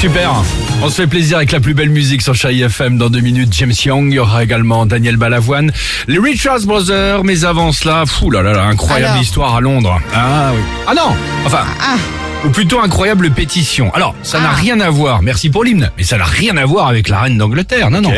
Super. On se fait plaisir avec la plus belle musique sur Chai FM dans deux minutes. James Young, il y aura également Daniel Balavoine, les Richards Brothers. Mais avant cela, fou là là là, incroyable Alors histoire à Londres. Ah oui. Ah non. Enfin. Ah. Ou plutôt incroyable pétition. Alors, ça n'a Ah. rien à voir, merci pour l'hymne, mais ça n'a rien à voir avec la reine d'Angleterre, non, non.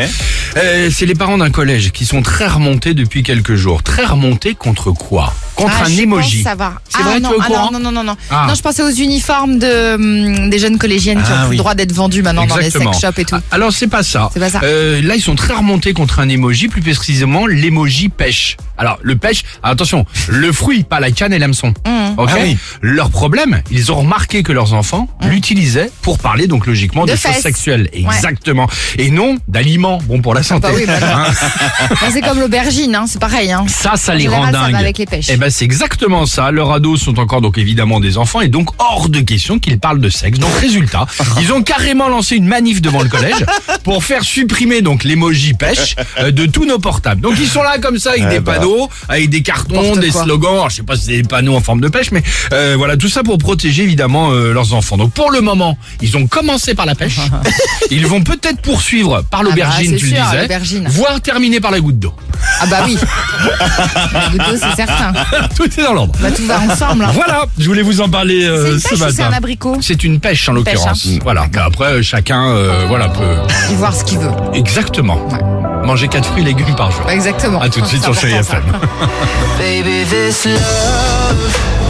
Euh, c'est les parents d'un collège qui sont très remontés depuis quelques jours. Très remontés contre quoi? Contre Ah, un emoji. C'est ah, vrai, non, tu es au ah, courant non, non, non, non. Ah. Non, je pensais aux uniformes de, hum, des jeunes collégiennes qui ont plus oui. le droit d'être vendus maintenant dans les sex shops et tout. Alors c'est pas ça. C'est pas ça. Euh, là ils sont très remontés contre un emoji, plus précisément l'emoji pêche. Alors le pêche, attention, le fruit, pas la canne et l'hameçon. Mmh. Ok. Ah oui. Leur problème, ils ont remarqué que leurs enfants l'utilisaient pour parler donc logiquement Mmh. De de, choses sexuelles, exactement, et non d'aliments bons pour la santé. Bah oui, bah non. Hein Bah, c'est comme l'aubergine, hein, c'est pareil. Hein. ça, ça En les rend général, ça va dingues. avec les pêches. Ben c'est exactement ça. Leurs ados sont encore donc évidemment des enfants et donc hors de question qu'ils parlent de sexe. Donc résultat, ils ont carrément lancé une manif devant le collège pour faire supprimer donc l'emoji pêche euh, de tous nos portables. Donc ils sont là comme ça avec Eh des bah. panneaux, avec des cartons, des quoi. slogans. Alors, je sais pas si c'est des panneaux en forme de pêche, mais euh, voilà tout ça pour protéger évidemment euh, leurs enfants. Donc pour le moment, ils ont commencé par la pêche. ils vont peut-être poursuivre par l'aubergine, bah, tu c'est le sûr, disais, l'aubergine. voire terminer par la goutte d'eau. Ah bah oui. La goutte d'eau, c'est certain. tout est dans l'ordre. Bah tout va ensemble. hein. Voilà, je voulais vous en parler C'est euh, une ce pêche ou c'est matin. un abricot C'est une pêche en Pêche, l'occurrence. hein. Voilà. Après, euh, chacun, euh, voilà, peut. Il voir ce qu'il veut. Exactement. Manger quatre fruits et légumes par jour. Exactement. À tout de suite C'est sur Chérie important, ça. FM. Baby, this love.